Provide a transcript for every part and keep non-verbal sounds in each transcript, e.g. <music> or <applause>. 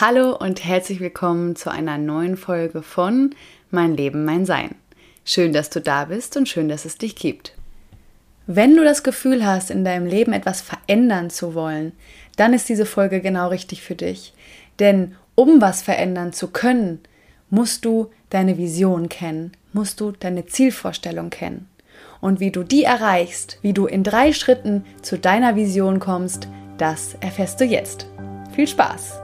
Hallo und herzlich willkommen zu einer neuen Folge von Mein Leben, mein Sein. Schön, dass du da bist und schön, dass es dich gibt. Wenn du das Gefühl hast, in deinem Leben etwas verändern zu wollen, dann ist diese Folge genau richtig für dich. Denn um was verändern zu können, musst du deine Vision kennen, musst du deine Zielvorstellung kennen. Und wie du die erreichst, wie du in drei Schritten zu deiner Vision kommst, das erfährst du jetzt. Viel Spaß!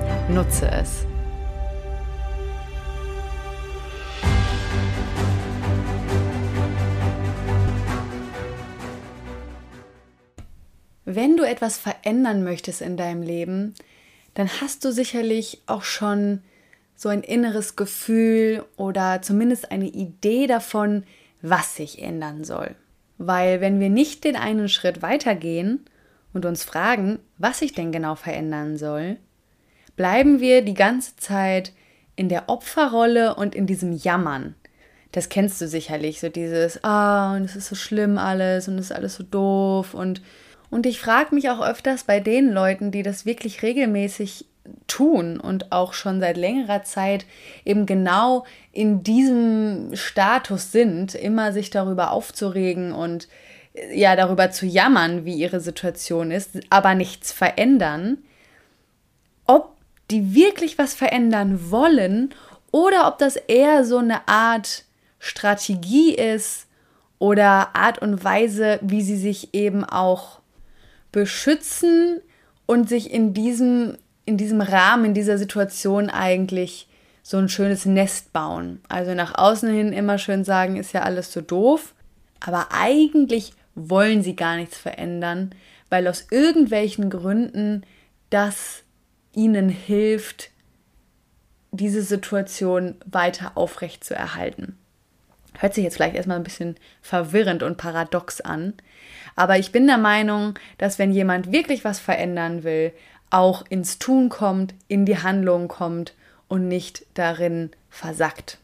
Nutze es. Wenn du etwas verändern möchtest in deinem Leben, dann hast du sicherlich auch schon so ein inneres Gefühl oder zumindest eine Idee davon, was sich ändern soll. Weil wenn wir nicht den einen Schritt weitergehen und uns fragen, was sich denn genau verändern soll, bleiben wir die ganze Zeit in der Opferrolle und in diesem Jammern. Das kennst du sicherlich, so dieses, ah, und es ist so schlimm alles und es ist alles so doof und und ich frage mich auch öfters bei den Leuten, die das wirklich regelmäßig tun und auch schon seit längerer Zeit eben genau in diesem Status sind, immer sich darüber aufzuregen und ja darüber zu jammern, wie ihre Situation ist, aber nichts verändern, ob die wirklich was verändern wollen oder ob das eher so eine Art Strategie ist oder Art und Weise, wie sie sich eben auch beschützen und sich in diesem, in diesem Rahmen, in dieser Situation eigentlich so ein schönes Nest bauen. Also nach außen hin immer schön sagen, ist ja alles so doof, aber eigentlich wollen sie gar nichts verändern, weil aus irgendwelchen Gründen das ihnen hilft, diese Situation weiter aufrecht zu erhalten. Hört sich jetzt vielleicht erstmal ein bisschen verwirrend und paradox an, aber ich bin der Meinung, dass wenn jemand wirklich was verändern will, auch ins Tun kommt, in die Handlung kommt und nicht darin versackt.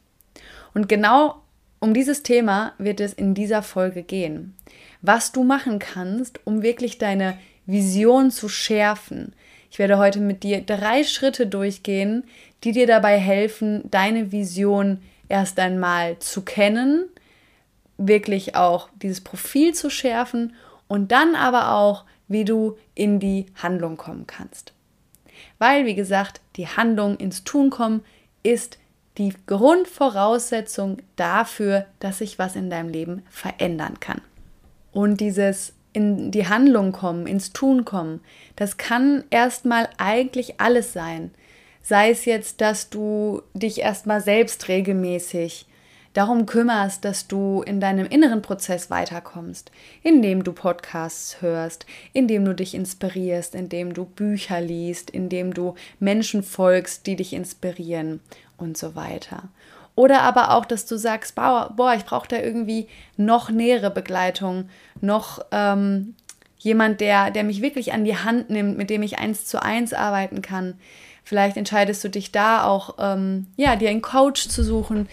Und genau um dieses Thema wird es in dieser Folge gehen. Was du machen kannst, um wirklich deine Vision zu schärfen, ich werde heute mit dir drei Schritte durchgehen, die dir dabei helfen, deine Vision erst einmal zu kennen, wirklich auch dieses Profil zu schärfen und dann aber auch, wie du in die Handlung kommen kannst. Weil, wie gesagt, die Handlung ins Tun kommen ist die Grundvoraussetzung dafür, dass sich was in deinem Leben verändern kann. Und dieses in die Handlung kommen, ins Tun kommen, das kann erstmal eigentlich alles sein. Sei es jetzt, dass du dich erstmal selbst regelmäßig darum kümmerst, dass du in deinem inneren Prozess weiterkommst, indem du Podcasts hörst, indem du dich inspirierst, indem du Bücher liest, indem du Menschen folgst, die dich inspirieren und so weiter. Oder aber auch, dass du sagst, boah, ich brauche da irgendwie noch nähere Begleitung, noch ähm, jemand, der, der mich wirklich an die Hand nimmt, mit dem ich eins zu eins arbeiten kann. Vielleicht entscheidest du dich da auch, ähm, ja, dir einen Coach zu suchen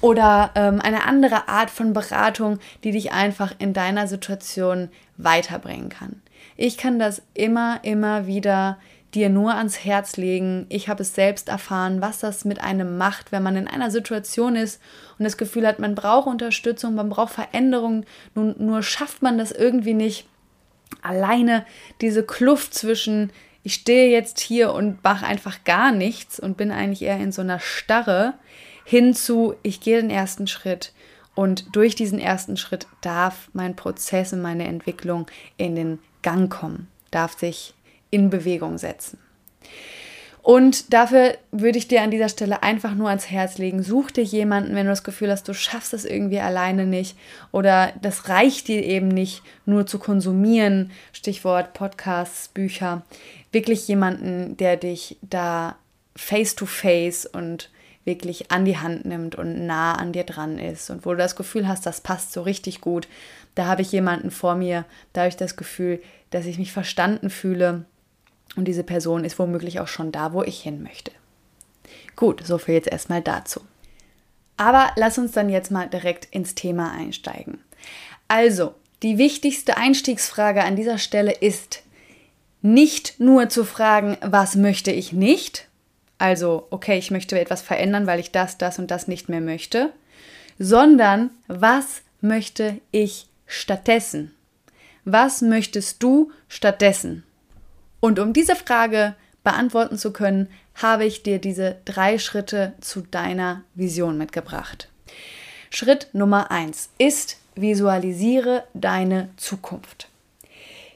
oder ähm, eine andere Art von Beratung, die dich einfach in deiner Situation weiterbringen kann. Ich kann das immer, immer wieder dir nur ans Herz legen. Ich habe es selbst erfahren, was das mit einem macht, wenn man in einer Situation ist und das Gefühl hat, man braucht Unterstützung, man braucht Veränderung, nun, nur schafft man das irgendwie nicht. Alleine diese Kluft zwischen, ich stehe jetzt hier und mache einfach gar nichts und bin eigentlich eher in so einer Starre, hinzu, ich gehe den ersten Schritt. Und durch diesen ersten Schritt darf mein Prozess und meine Entwicklung in den Gang kommen, darf sich in Bewegung setzen. Und dafür würde ich dir an dieser Stelle einfach nur ans Herz legen, such dir jemanden, wenn du das Gefühl hast, du schaffst das irgendwie alleine nicht oder das reicht dir eben nicht, nur zu konsumieren, Stichwort Podcasts, Bücher, wirklich jemanden, der dich da face-to-face -face und wirklich an die Hand nimmt und nah an dir dran ist und wo du das Gefühl hast, das passt so richtig gut. Da habe ich jemanden vor mir, da habe ich das Gefühl, dass ich mich verstanden fühle und diese Person ist womöglich auch schon da, wo ich hin möchte. Gut, so viel jetzt erstmal dazu. Aber lass uns dann jetzt mal direkt ins Thema einsteigen. Also, die wichtigste Einstiegsfrage an dieser Stelle ist nicht nur zu fragen, was möchte ich nicht, also okay, ich möchte etwas verändern, weil ich das, das und das nicht mehr möchte, sondern was möchte ich stattdessen? Was möchtest du stattdessen? Und um diese Frage beantworten zu können, habe ich dir diese drei Schritte zu deiner Vision mitgebracht. Schritt Nummer eins ist, visualisiere deine Zukunft.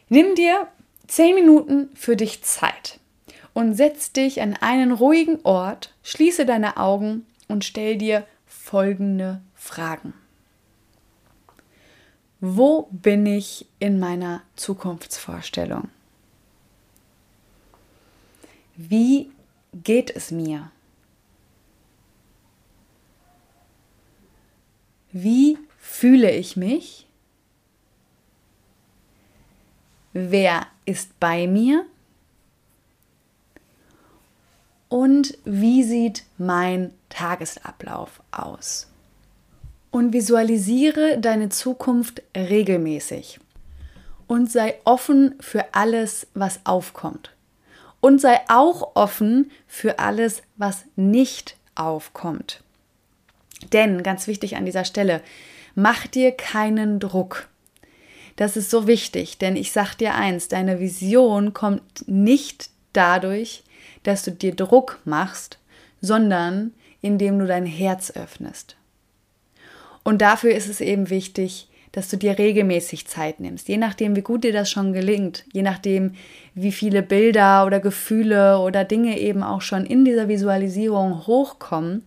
Nimm dir zehn Minuten für dich Zeit und setz dich an einen ruhigen Ort, schließe deine Augen und stell dir folgende Fragen. Wo bin ich in meiner Zukunftsvorstellung? Wie geht es mir? Wie fühle ich mich? Wer ist bei mir? Und wie sieht mein Tagesablauf aus? Und visualisiere deine Zukunft regelmäßig und sei offen für alles, was aufkommt und sei auch offen für alles, was nicht aufkommt. Denn, ganz wichtig an dieser Stelle, mach dir keinen Druck. Das ist so wichtig, denn ich sag dir eins, deine Vision kommt nicht dadurch, dass du dir Druck machst, sondern indem du dein Herz öffnest. Und dafür ist es eben wichtig, dass du dir regelmäßig Zeit nimmst, je nachdem, wie gut dir das schon gelingt, je nachdem, wie viele Bilder oder Gefühle oder Dinge eben auch schon in dieser Visualisierung hochkommen,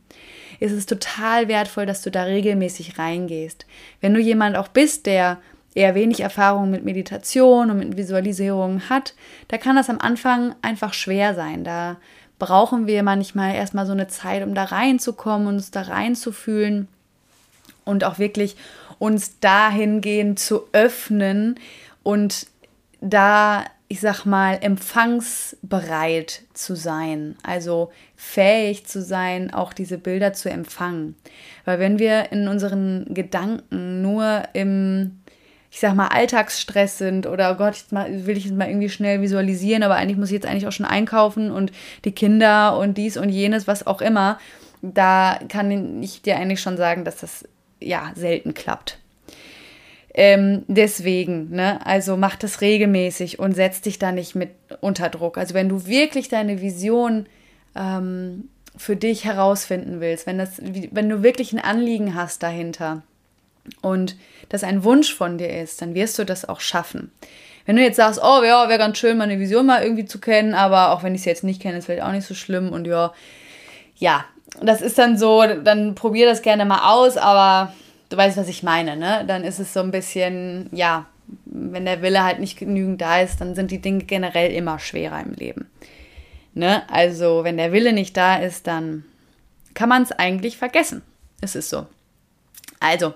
ist es total wertvoll, dass du da regelmäßig reingehst. Wenn du jemand auch bist, der eher wenig Erfahrung mit Meditation und mit Visualisierung hat, da kann das am Anfang einfach schwer sein. Da brauchen wir manchmal erstmal so eine Zeit, um da reinzukommen und uns da reinzufühlen und auch wirklich uns dahingehend zu öffnen und da, ich sag mal, empfangsbereit zu sein, also fähig zu sein, auch diese Bilder zu empfangen. Weil wenn wir in unseren Gedanken nur im ich sag mal, Alltagsstress sind oder oh Gott, jetzt mal, will ich es mal irgendwie schnell visualisieren, aber eigentlich muss ich jetzt eigentlich auch schon einkaufen und die Kinder und dies und jenes, was auch immer, da kann ich dir eigentlich schon sagen, dass das ja selten klappt. Ähm, deswegen, ne, also mach das regelmäßig und setz dich da nicht mit unter Druck. Also wenn du wirklich deine Vision ähm, für dich herausfinden willst, wenn, das, wenn du wirklich ein Anliegen hast dahinter und das ein Wunsch von dir ist, dann wirst du das auch schaffen. Wenn du jetzt sagst, oh ja, wäre ganz schön, meine Vision mal irgendwie zu kennen, aber auch wenn ich sie jetzt nicht kenne, ist vielleicht auch nicht so schlimm und ja, ja, das ist dann so, dann probier das gerne mal aus, aber du weißt, was ich meine, ne? Dann ist es so ein bisschen, ja, wenn der Wille halt nicht genügend da ist, dann sind die Dinge generell immer schwerer im Leben. Ne? Also, wenn der Wille nicht da ist, dann kann man es eigentlich vergessen. Es ist so. Also,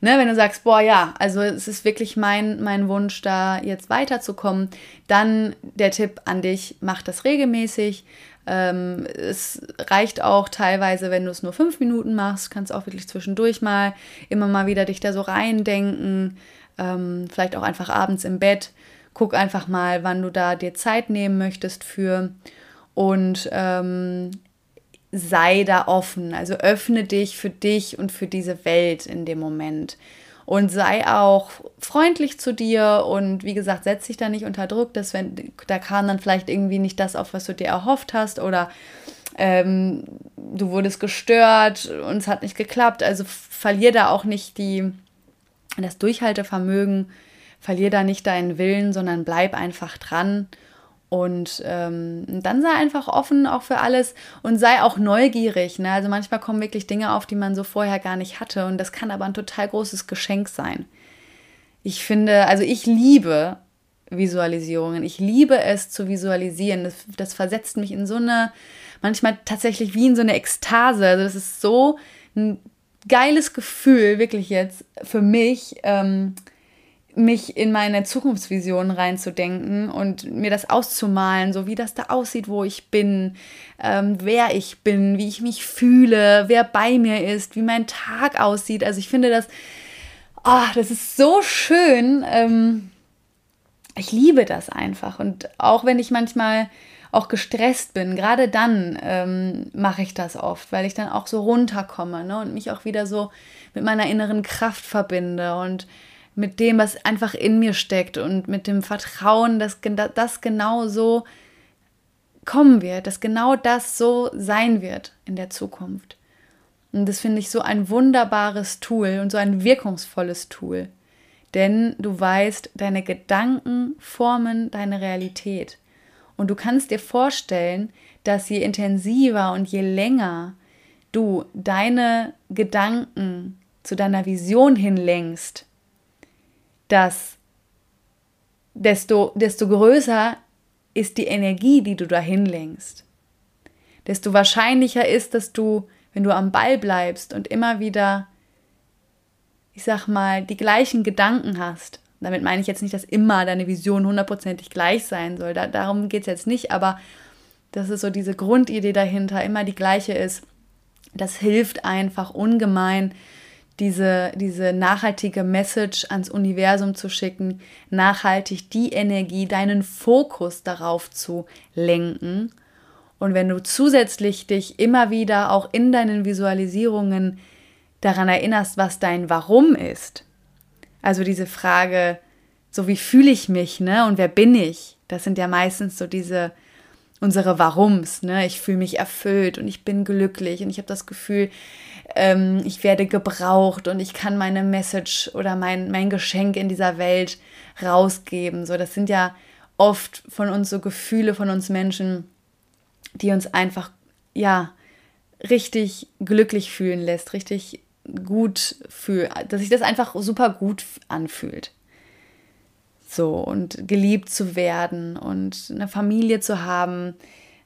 ne, wenn du sagst, boah, ja, also es ist wirklich mein, mein Wunsch, da jetzt weiterzukommen, dann der Tipp an dich, mach das regelmäßig, ähm, es reicht auch teilweise, wenn du es nur fünf Minuten machst, kannst auch wirklich zwischendurch mal immer mal wieder dich da so reindenken, ähm, vielleicht auch einfach abends im Bett. Guck einfach mal, wann du da dir Zeit nehmen möchtest für und ähm, sei da offen. Also öffne dich für dich und für diese Welt in dem Moment und sei auch freundlich zu dir und wie gesagt, setz dich da nicht unter Druck, dass wenn da kam dann vielleicht irgendwie nicht das auf, was du dir erhofft hast oder ähm, du wurdest gestört und es hat nicht geklappt. Also verlier da auch nicht die, das Durchhaltevermögen, verlier da nicht deinen Willen, sondern bleib einfach dran und ähm, dann sei einfach offen auch für alles und sei auch neugierig. Ne? Also manchmal kommen wirklich Dinge auf, die man so vorher gar nicht hatte. Und das kann aber ein total großes Geschenk sein. Ich finde, also ich liebe Visualisierungen. Ich liebe es zu visualisieren. Das, das versetzt mich in so eine manchmal tatsächlich wie in so eine Ekstase. Also das ist so ein geiles Gefühl, wirklich jetzt für mich, ähm, mich in meine Zukunftsvision reinzudenken und mir das auszumalen, so wie das da aussieht, wo ich bin, ähm, wer ich bin, wie ich mich fühle, wer bei mir ist, wie mein Tag aussieht. Also ich finde das, oh, das ist so schön. Ähm, ich liebe das einfach. Und auch wenn ich manchmal auch gestresst bin, gerade dann ähm, mache ich das oft, weil ich dann auch so runterkomme ne, und mich auch wieder so mit meiner inneren Kraft verbinde und mit dem, was einfach in mir steckt und mit dem Vertrauen, dass das genau so kommen wird, dass genau das so sein wird in der Zukunft. Und das finde ich so ein wunderbares Tool und so ein wirkungsvolles Tool. Denn du weißt, deine Gedanken formen deine Realität. Und du kannst dir vorstellen, dass je intensiver und je länger du deine Gedanken zu deiner Vision hinlenkst, dass desto, desto größer ist die Energie, die du dahin lenkst. Desto wahrscheinlicher ist, dass du, wenn du am Ball bleibst und immer wieder ich sag mal, die gleichen Gedanken hast. Damit meine ich jetzt nicht, dass immer deine Vision hundertprozentig gleich sein soll. Da, darum geht es jetzt nicht, aber dass es so diese Grundidee dahinter immer die gleiche ist. Das hilft einfach ungemein, diese, diese nachhaltige Message ans Universum zu schicken, nachhaltig die Energie, deinen Fokus darauf zu lenken. Und wenn du zusätzlich dich immer wieder auch in deinen Visualisierungen daran erinnerst, was dein Warum ist. Also diese Frage, so wie fühle ich mich, ne? Und wer bin ich? Das sind ja meistens so diese unsere Warums, ne? Ich fühle mich erfüllt und ich bin glücklich und ich habe das Gefühl, ähm, ich werde gebraucht und ich kann meine Message oder mein, mein Geschenk in dieser Welt rausgeben. So, das sind ja oft von uns so Gefühle von uns Menschen, die uns einfach, ja, richtig glücklich fühlen lässt, richtig gut fühle, dass sich das einfach super gut anfühlt. So, und geliebt zu werden und eine Familie zu haben,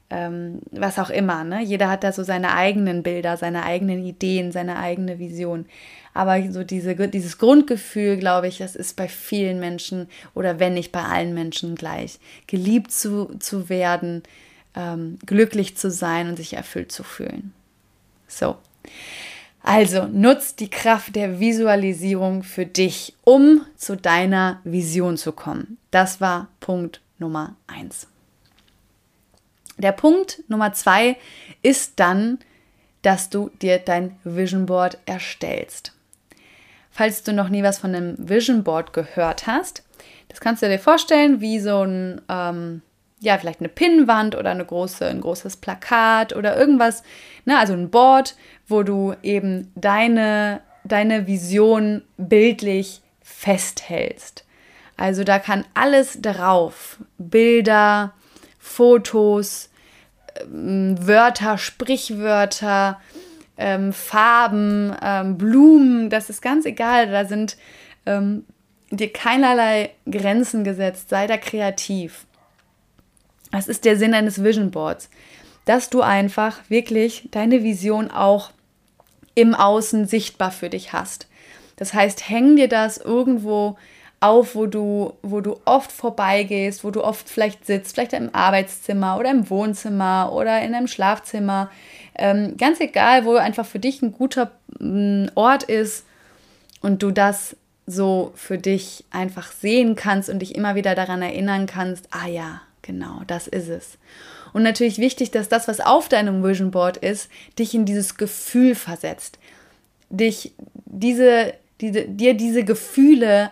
ähm, was auch immer. Ne? Jeder hat da so seine eigenen Bilder, seine eigenen Ideen, seine eigene Vision. Aber so diese, dieses Grundgefühl, glaube ich, das ist bei vielen Menschen oder wenn nicht bei allen Menschen gleich. Geliebt zu, zu werden, ähm, glücklich zu sein und sich erfüllt zu fühlen. So. Also nutzt die Kraft der Visualisierung für dich, um zu deiner Vision zu kommen. Das war Punkt Nummer eins. Der Punkt Nummer zwei ist dann, dass du dir dein Vision Board erstellst. Falls du noch nie was von einem Vision Board gehört hast, das kannst du dir vorstellen wie so ein ähm, ja, vielleicht eine Pinnwand oder eine große, ein großes Plakat oder irgendwas, ne, also ein Board, wo du eben deine, deine Vision bildlich festhältst. Also da kann alles drauf. Bilder, Fotos, ähm, Wörter, Sprichwörter, ähm, Farben, ähm, Blumen, das ist ganz egal. Da sind ähm, dir keinerlei Grenzen gesetzt. Sei da kreativ. Das ist der Sinn eines Vision Boards, dass du einfach wirklich deine Vision auch im Außen sichtbar für dich hast. Das heißt, häng dir das irgendwo auf, wo du, wo du oft vorbeigehst, wo du oft vielleicht sitzt, vielleicht im Arbeitszimmer oder im Wohnzimmer oder in einem Schlafzimmer. Ähm, ganz egal, wo einfach für dich ein guter mm, Ort ist und du das so für dich einfach sehen kannst und dich immer wieder daran erinnern kannst, ah ja, Genau, das ist es. Und natürlich wichtig, dass das, was auf deinem Vision Board ist, dich in dieses Gefühl versetzt. Dich diese, diese, dir diese Gefühle,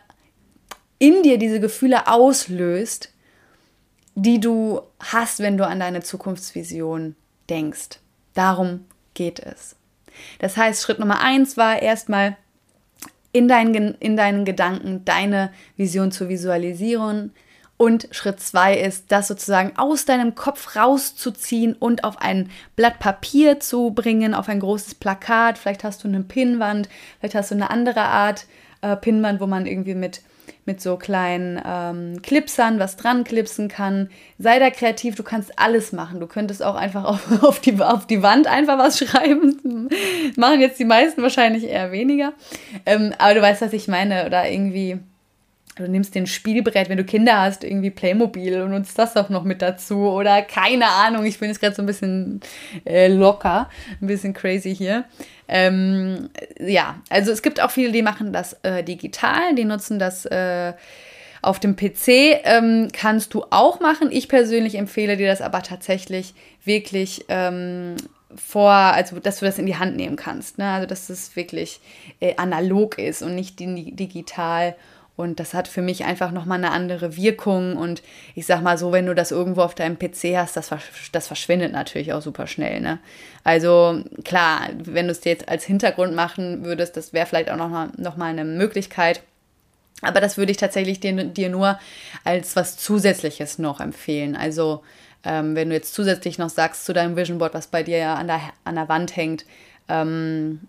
in dir diese Gefühle auslöst, die du hast, wenn du an deine Zukunftsvision denkst. Darum geht es. Das heißt, Schritt Nummer eins war erstmal in deinen, in deinen Gedanken deine Vision zu visualisieren, und Schritt zwei ist, das sozusagen aus deinem Kopf rauszuziehen und auf ein Blatt Papier zu bringen, auf ein großes Plakat. Vielleicht hast du eine Pinnwand, vielleicht hast du eine andere Art äh, Pinnwand, wo man irgendwie mit mit so kleinen ähm, Clipsern was dran clipsen kann. Sei da kreativ, du kannst alles machen. Du könntest auch einfach <laughs> auf, auf, die, auf die Wand einfach was schreiben. <laughs> Machen jetzt die meisten wahrscheinlich eher weniger. Ähm, aber du weißt, was ich meine. Oder irgendwie du nimmst den Spielbrett, wenn du Kinder hast, irgendwie Playmobil und nutzt das auch noch mit dazu oder keine Ahnung, ich bin jetzt gerade so ein bisschen äh, locker, ein bisschen crazy hier. Ähm, ja, also es gibt auch viele, die machen das äh, digital, die nutzen das äh, auf dem PC, ähm, kannst du auch machen. Ich persönlich empfehle dir das aber tatsächlich wirklich ähm, vor, also dass du das in die Hand nehmen kannst. Ne? Also dass es wirklich äh, analog ist und nicht digital. Und das hat für mich einfach nochmal eine andere Wirkung. Und ich sag mal so, wenn du das irgendwo auf deinem PC hast, das, das verschwindet natürlich auch super schnell. Ne? Also klar, wenn du es dir jetzt als Hintergrund machen würdest, das wäre vielleicht auch nochmal noch mal eine Möglichkeit. Aber das würde ich tatsächlich dir, dir nur als was Zusätzliches noch empfehlen. Also ähm, wenn du jetzt zusätzlich noch sagst zu deinem Vision Board, was bei dir ja an der, an der Wand hängt, ähm,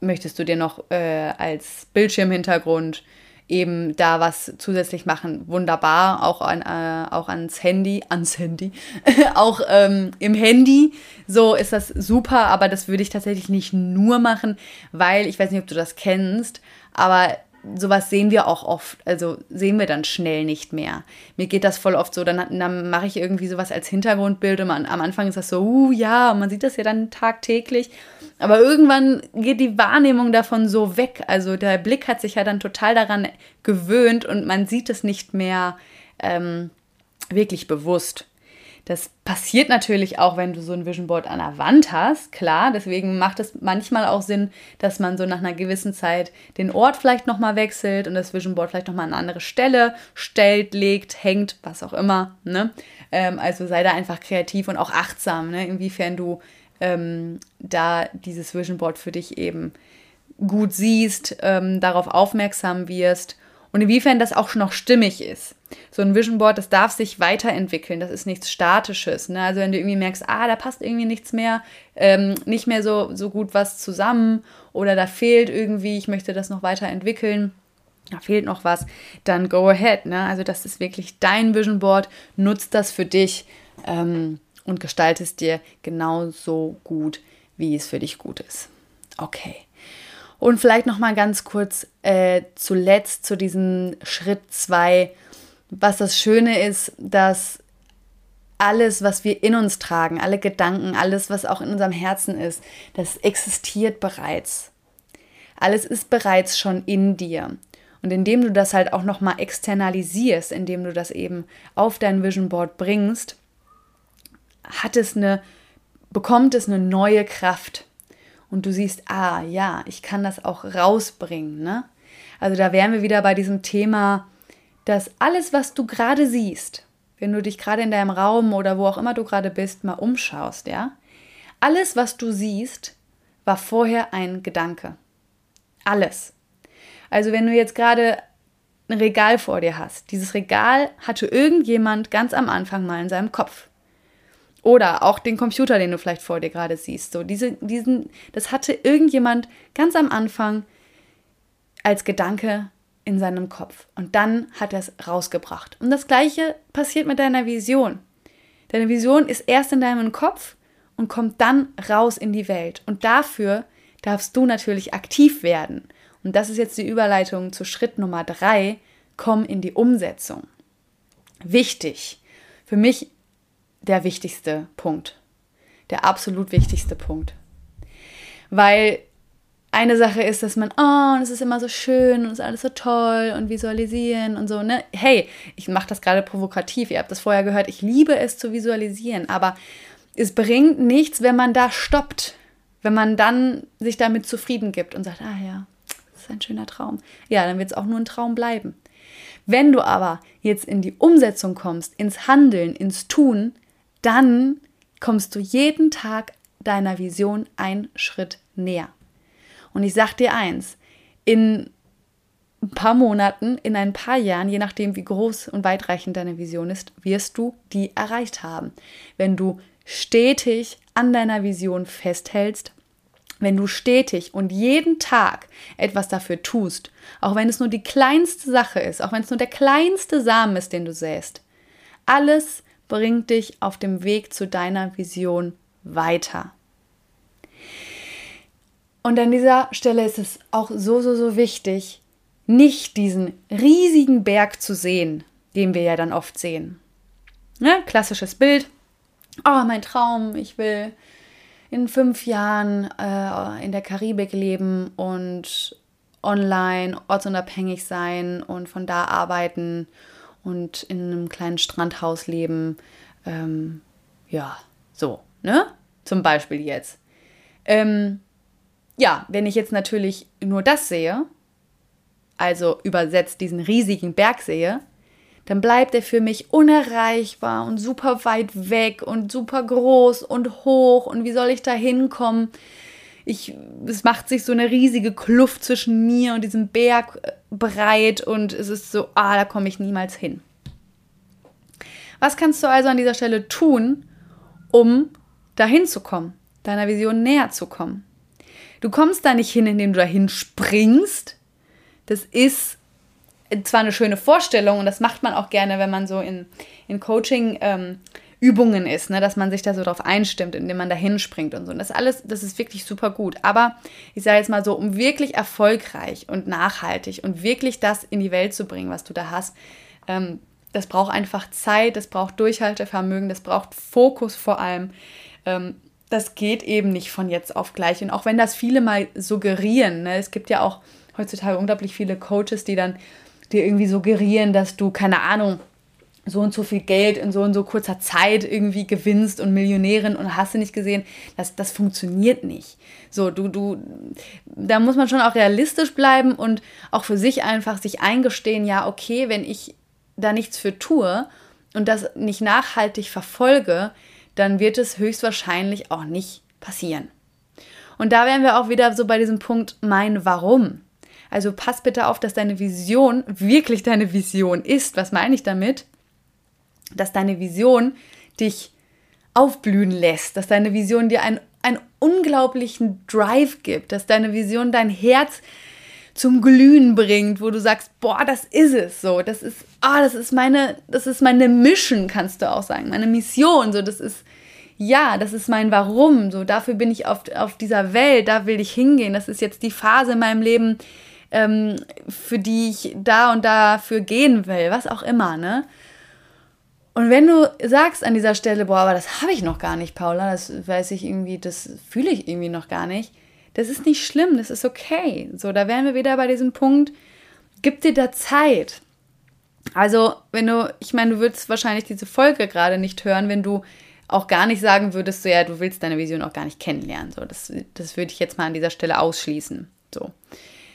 möchtest du dir noch äh, als Bildschirmhintergrund eben da was zusätzlich machen, wunderbar, auch, an, äh, auch ans Handy, ans Handy, <laughs> auch ähm, im Handy, so ist das super, aber das würde ich tatsächlich nicht nur machen, weil ich weiß nicht, ob du das kennst, aber sowas sehen wir auch oft, also sehen wir dann schnell nicht mehr. Mir geht das voll oft so, dann, dann mache ich irgendwie sowas als Hintergrundbild und man, am Anfang ist das so, uh ja, und man sieht das ja dann tagtäglich aber irgendwann geht die Wahrnehmung davon so weg. Also der Blick hat sich ja dann total daran gewöhnt und man sieht es nicht mehr ähm, wirklich bewusst. Das passiert natürlich auch, wenn du so ein Vision Board an der Wand hast, klar. Deswegen macht es manchmal auch Sinn, dass man so nach einer gewissen Zeit den Ort vielleicht nochmal wechselt und das Vision Board vielleicht nochmal an eine andere Stelle stellt, legt, hängt, was auch immer. Ne? Ähm, also sei da einfach kreativ und auch achtsam, ne? inwiefern du ähm, da dieses Vision Board für dich eben gut siehst, ähm, darauf aufmerksam wirst und inwiefern das auch noch stimmig ist. So ein Vision Board, das darf sich weiterentwickeln, das ist nichts Statisches. Ne? Also wenn du irgendwie merkst, ah, da passt irgendwie nichts mehr, ähm, nicht mehr so, so gut was zusammen oder da fehlt irgendwie, ich möchte das noch weiterentwickeln, da fehlt noch was, dann go ahead. Ne? Also das ist wirklich dein Vision Board, nutzt das für dich. Ähm, und gestalte es dir genauso gut, wie es für dich gut ist. Okay. Und vielleicht noch mal ganz kurz äh, zuletzt zu diesem Schritt 2, was das Schöne ist, dass alles, was wir in uns tragen, alle Gedanken, alles, was auch in unserem Herzen ist, das existiert bereits. Alles ist bereits schon in dir. Und indem du das halt auch nochmal externalisierst, indem du das eben auf dein Vision Board bringst, hat es eine, bekommt es eine neue Kraft. Und du siehst, ah ja, ich kann das auch rausbringen. Ne? Also da wären wir wieder bei diesem Thema, dass alles, was du gerade siehst, wenn du dich gerade in deinem Raum oder wo auch immer du gerade bist, mal umschaust, ja, alles, was du siehst, war vorher ein Gedanke. Alles. Also wenn du jetzt gerade ein Regal vor dir hast, dieses Regal hatte irgendjemand ganz am Anfang mal in seinem Kopf. Oder auch den Computer, den du vielleicht vor dir gerade siehst. So, diese, diesen, das hatte irgendjemand ganz am Anfang als Gedanke in seinem Kopf. Und dann hat er es rausgebracht. Und das gleiche passiert mit deiner Vision. Deine Vision ist erst in deinem Kopf und kommt dann raus in die Welt. Und dafür darfst du natürlich aktiv werden. Und das ist jetzt die Überleitung zu Schritt Nummer drei. Komm in die Umsetzung. Wichtig. Für mich der wichtigste Punkt. Der absolut wichtigste Punkt. Weil eine Sache ist, dass man, oh, und es ist immer so schön und es ist alles so toll und visualisieren und so, ne? Hey, ich mache das gerade provokativ, ihr habt das vorher gehört, ich liebe es zu visualisieren, aber es bringt nichts, wenn man da stoppt, wenn man dann sich damit zufrieden gibt und sagt, ah ja, das ist ein schöner Traum. Ja, dann wird es auch nur ein Traum bleiben. Wenn du aber jetzt in die Umsetzung kommst, ins Handeln, ins Tun, dann kommst du jeden Tag deiner Vision einen Schritt näher. Und ich sag dir eins, in ein paar Monaten, in ein paar Jahren, je nachdem, wie groß und weitreichend deine Vision ist, wirst du die erreicht haben. Wenn du stetig an deiner Vision festhältst wenn du stetig und jeden Tag etwas dafür tust, auch wenn es nur die kleinste Sache ist, auch wenn es nur der kleinste Samen ist, den du säst, alles bringt dich auf dem Weg zu deiner Vision weiter. Und an dieser Stelle ist es auch so, so, so wichtig, nicht diesen riesigen Berg zu sehen, den wir ja dann oft sehen. Ne? Klassisches Bild. Oh, mein Traum, ich will in fünf Jahren äh, in der Karibik leben und online, ortsunabhängig sein und von da arbeiten und in einem kleinen Strandhaus leben. Ähm, ja, so, ne? Zum Beispiel jetzt. Ähm, ja, wenn ich jetzt natürlich nur das sehe, also übersetzt diesen riesigen Berg sehe, dann bleibt er für mich unerreichbar und super weit weg und super groß und hoch und wie soll ich da hinkommen? Ich, es macht sich so eine riesige Kluft zwischen mir und diesem Berg äh, breit und es ist so, ah, da komme ich niemals hin. Was kannst du also an dieser Stelle tun, um dahin zu kommen, deiner Vision näher zu kommen? Du kommst da nicht hin, indem du dahin springst. Das ist zwar eine schöne Vorstellung und das macht man auch gerne, wenn man so in, in Coaching ähm, Übungen ist, ne, dass man sich da so drauf einstimmt, indem man da hinspringt und so. Und das alles, das ist wirklich super gut. Aber ich sage jetzt mal so, um wirklich erfolgreich und nachhaltig und wirklich das in die Welt zu bringen, was du da hast, ähm, das braucht einfach Zeit, das braucht Durchhaltevermögen, das braucht Fokus vor allem. Ähm, das geht eben nicht von jetzt auf gleich. Und auch wenn das viele mal suggerieren, ne, es gibt ja auch heutzutage unglaublich viele Coaches, die dann dir irgendwie suggerieren, dass du, keine Ahnung, so und so viel Geld in so und so kurzer Zeit irgendwie gewinnst und Millionärin und hast du nicht gesehen, das, das funktioniert nicht. So, du, du, da muss man schon auch realistisch bleiben und auch für sich einfach sich eingestehen, ja, okay, wenn ich da nichts für tue und das nicht nachhaltig verfolge, dann wird es höchstwahrscheinlich auch nicht passieren. Und da wären wir auch wieder so bei diesem Punkt, mein Warum. Also pass bitte auf, dass deine Vision wirklich deine Vision ist. Was meine ich damit? Dass deine Vision dich aufblühen lässt, dass deine Vision dir einen, einen unglaublichen Drive gibt, dass deine Vision dein Herz zum Glühen bringt, wo du sagst, boah, das ist es so, das ist, ah, das ist meine, das ist meine Mission, kannst du auch sagen, meine Mission, so, das ist, ja, das ist mein Warum, so, dafür bin ich auf, auf dieser Welt, da will ich hingehen, das ist jetzt die Phase in meinem Leben, ähm, für die ich da und dafür gehen will, was auch immer, ne? Und wenn du sagst an dieser Stelle, boah, aber das habe ich noch gar nicht, Paula, das weiß ich irgendwie, das fühle ich irgendwie noch gar nicht, das ist nicht schlimm, das ist okay. So, da wären wir wieder bei diesem Punkt, gib dir da Zeit. Also, wenn du, ich meine, du würdest wahrscheinlich diese Folge gerade nicht hören, wenn du auch gar nicht sagen würdest, so ja, du willst deine Vision auch gar nicht kennenlernen. So, das, das würde ich jetzt mal an dieser Stelle ausschließen. So.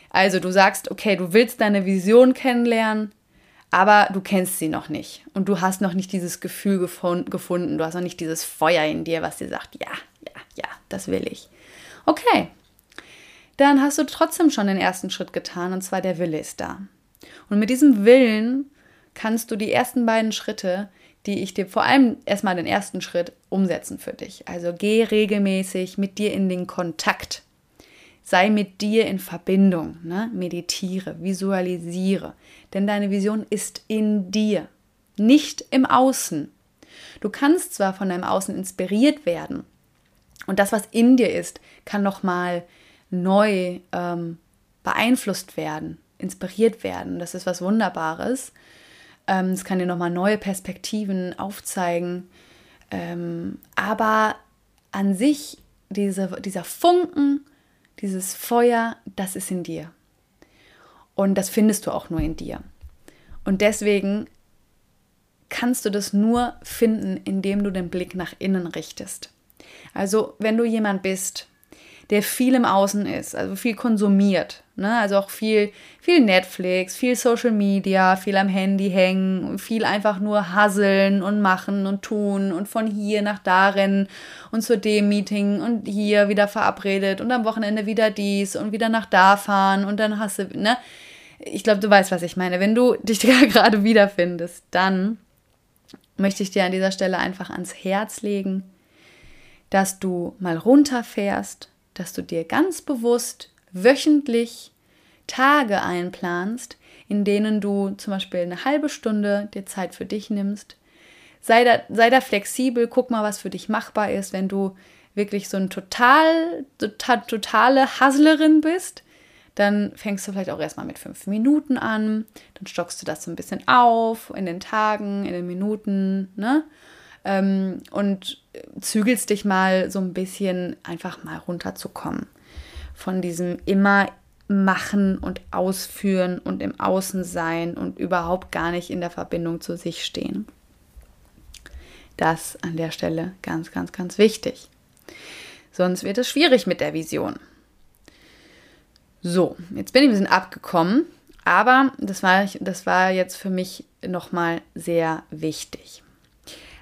Also du sagst, okay, du willst deine Vision kennenlernen, aber du kennst sie noch nicht. Und du hast noch nicht dieses Gefühl gefunden, du hast noch nicht dieses Feuer in dir, was dir sagt, ja, ja, ja, das will ich. Okay, dann hast du trotzdem schon den ersten Schritt getan, und zwar der Wille ist da. Und mit diesem Willen kannst du die ersten beiden Schritte, die ich dir vor allem erstmal den ersten Schritt umsetzen für dich. Also geh regelmäßig mit dir in den Kontakt. Sei mit dir in Verbindung, ne? meditiere, visualisiere, denn deine Vision ist in dir, nicht im Außen. Du kannst zwar von deinem Außen inspiriert werden und das, was in dir ist, kann nochmal neu ähm, beeinflusst werden, inspiriert werden. Das ist was Wunderbares. Ähm, es kann dir nochmal neue Perspektiven aufzeigen. Ähm, aber an sich, diese, dieser Funken, dieses Feuer, das ist in dir. Und das findest du auch nur in dir. Und deswegen kannst du das nur finden, indem du den Blick nach innen richtest. Also wenn du jemand bist, der viel im Außen ist, also viel konsumiert. Ne? Also auch viel, viel Netflix, viel Social Media, viel am Handy hängen, viel einfach nur hasseln und machen und tun und von hier nach da rennen und zu dem Meeting und hier wieder verabredet und am Wochenende wieder dies und wieder nach da fahren und dann hast du, ne? Ich glaube, du weißt, was ich meine. Wenn du dich <laughs> gerade wiederfindest, dann möchte ich dir an dieser Stelle einfach ans Herz legen, dass du mal runterfährst dass du dir ganz bewusst wöchentlich Tage einplanst, in denen du zum Beispiel eine halbe Stunde dir Zeit für dich nimmst. Sei da, sei da flexibel, guck mal, was für dich machbar ist, wenn du wirklich so eine total, total totale Hasslerin bist, dann fängst du vielleicht auch erstmal mit fünf Minuten an, dann stockst du das so ein bisschen auf in den Tagen, in den Minuten, ne? Ähm, und zügelst dich mal so ein bisschen einfach mal runterzukommen von diesem immer machen und ausführen und im Außen sein und überhaupt gar nicht in der Verbindung zu sich stehen. Das an der Stelle ganz, ganz, ganz wichtig. Sonst wird es schwierig mit der Vision. So, jetzt bin ich ein bisschen abgekommen, aber das war, das war jetzt für mich nochmal sehr wichtig.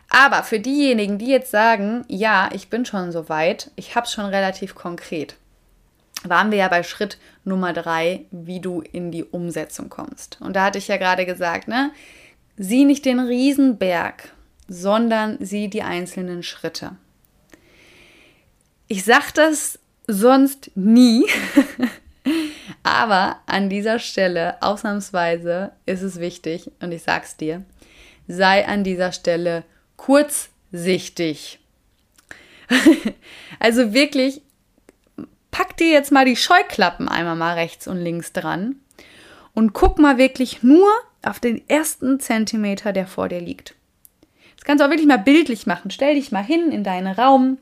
Aber für diejenigen, die jetzt sagen, ja, ich bin schon so weit, ich habe es schon relativ konkret, waren wir ja bei Schritt Nummer drei, wie du in die Umsetzung kommst. Und da hatte ich ja gerade gesagt, ne, sieh nicht den Riesenberg, sondern sieh die einzelnen Schritte. Ich sage das sonst nie, <laughs> aber an dieser Stelle ausnahmsweise ist es wichtig und ich sag's dir, sei an dieser Stelle kurzsichtig. <laughs> also wirklich, pack dir jetzt mal die Scheuklappen einmal mal rechts und links dran und guck mal wirklich nur auf den ersten Zentimeter, der vor dir liegt. Das kannst du auch wirklich mal bildlich machen. Stell dich mal hin in deinen Raum,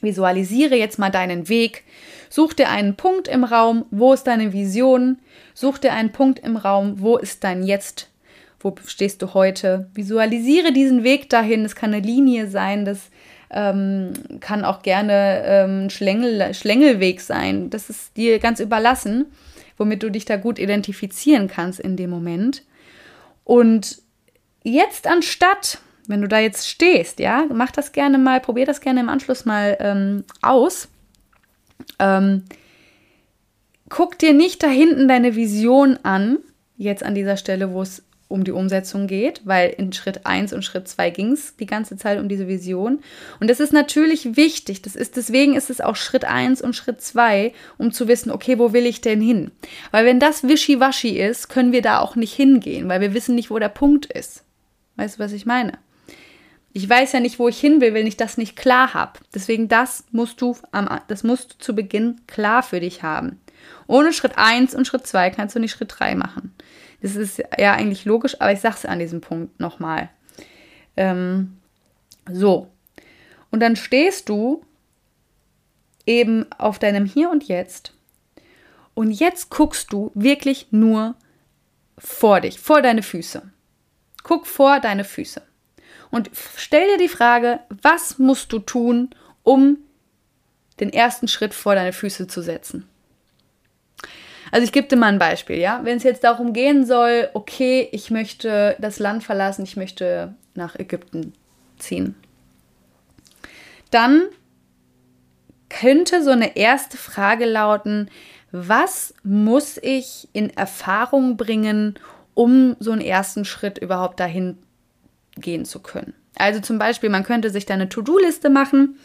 visualisiere jetzt mal deinen Weg, such dir einen Punkt im Raum, wo ist deine Vision, such dir einen Punkt im Raum, wo ist dein Jetzt wo stehst du heute? Visualisiere diesen Weg dahin. Es kann eine Linie sein, das ähm, kann auch gerne ähm, Schlängel, Schlängelweg sein. Das ist dir ganz überlassen, womit du dich da gut identifizieren kannst in dem Moment. Und jetzt anstatt, wenn du da jetzt stehst, ja, mach das gerne mal, probier das gerne im Anschluss mal ähm, aus. Ähm, guck dir nicht da hinten deine Vision an, jetzt an dieser Stelle, wo es um die Umsetzung geht, weil in Schritt 1 und Schritt 2 ging es die ganze Zeit um diese Vision. Und das ist natürlich wichtig. Das ist, deswegen ist es auch Schritt 1 und Schritt 2, um zu wissen, okay, wo will ich denn hin? Weil wenn das wischiwaschi ist, können wir da auch nicht hingehen, weil wir wissen nicht, wo der Punkt ist. Weißt du, was ich meine? Ich weiß ja nicht, wo ich hin will, wenn ich das nicht klar habe. Deswegen das musst du das musst du zu Beginn klar für dich haben. Ohne Schritt 1 und Schritt 2 kannst du nicht Schritt 3 machen. Das ist ja eigentlich logisch, aber ich sage es an diesem Punkt nochmal. Ähm, so. Und dann stehst du eben auf deinem Hier und Jetzt. Und jetzt guckst du wirklich nur vor dich, vor deine Füße. Guck vor deine Füße. Und stell dir die Frage, was musst du tun, um den ersten Schritt vor deine Füße zu setzen? Also ich gebe dir mal ein Beispiel, ja. Wenn es jetzt darum gehen soll, okay, ich möchte das Land verlassen, ich möchte nach Ägypten ziehen, dann könnte so eine erste Frage lauten, was muss ich in Erfahrung bringen, um so einen ersten Schritt überhaupt dahin gehen zu können? Also zum Beispiel, man könnte sich da eine To-Do-Liste machen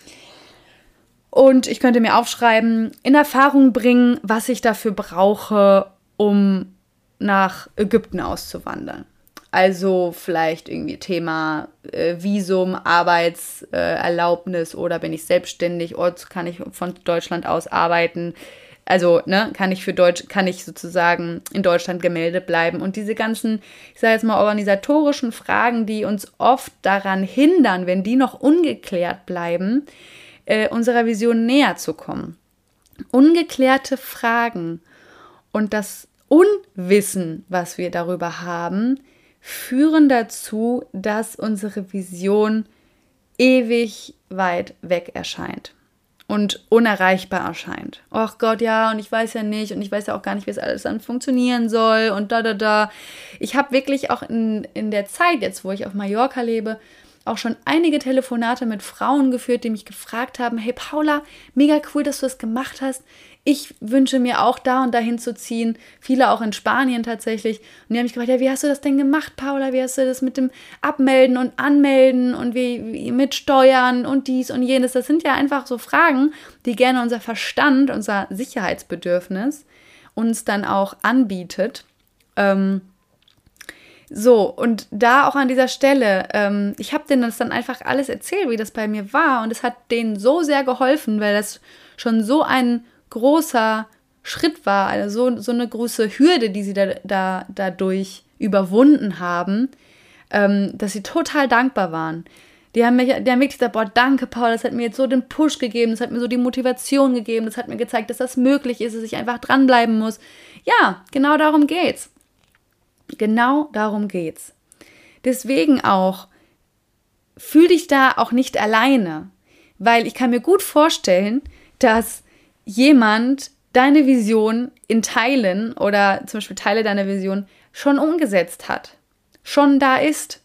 und ich könnte mir aufschreiben, in Erfahrung bringen, was ich dafür brauche, um nach Ägypten auszuwandern. Also vielleicht irgendwie Thema äh, Visum, Arbeitserlaubnis äh, oder bin ich selbstständig, oder kann ich von Deutschland aus arbeiten. Also, ne, kann ich für Deutsch, kann ich sozusagen in Deutschland gemeldet bleiben? Und diese ganzen, ich sage jetzt mal, organisatorischen Fragen, die uns oft daran hindern, wenn die noch ungeklärt bleiben, äh, unserer Vision näher zu kommen. Ungeklärte Fragen und das Unwissen, was wir darüber haben, führen dazu, dass unsere Vision ewig weit weg erscheint und unerreichbar erscheint. Ach Gott, ja, und ich weiß ja nicht und ich weiß ja auch gar nicht, wie es alles dann funktionieren soll und da, da, da. Ich habe wirklich auch in, in der Zeit jetzt, wo ich auf Mallorca lebe, auch schon einige Telefonate mit Frauen geführt, die mich gefragt haben, hey Paula, mega cool, dass du das gemacht hast. Ich wünsche mir auch da und dahin zu ziehen. Viele auch in Spanien tatsächlich. Und die haben mich gefragt, ja, wie hast du das denn gemacht, Paula? Wie hast du das mit dem Abmelden und Anmelden und wie, wie mit Steuern und dies und jenes? Das sind ja einfach so Fragen, die gerne unser Verstand, unser Sicherheitsbedürfnis uns dann auch anbietet. Ähm, so, und da auch an dieser Stelle, ähm, ich habe denen das dann einfach alles erzählt, wie das bei mir war. Und es hat denen so sehr geholfen, weil das schon so ein großer Schritt war, also so, so eine große Hürde, die sie da, da dadurch überwunden haben, ähm, dass sie total dankbar waren. Die haben, mich, die haben wirklich gesagt, boah, danke Paul, das hat mir jetzt so den Push gegeben, das hat mir so die Motivation gegeben, das hat mir gezeigt, dass das möglich ist, dass ich einfach dranbleiben muss. Ja, genau darum geht's. Genau darum geht's. Deswegen auch, fühl dich da auch nicht alleine, weil ich kann mir gut vorstellen, dass jemand deine Vision in Teilen oder zum Beispiel Teile deiner Vision schon umgesetzt hat, schon da ist.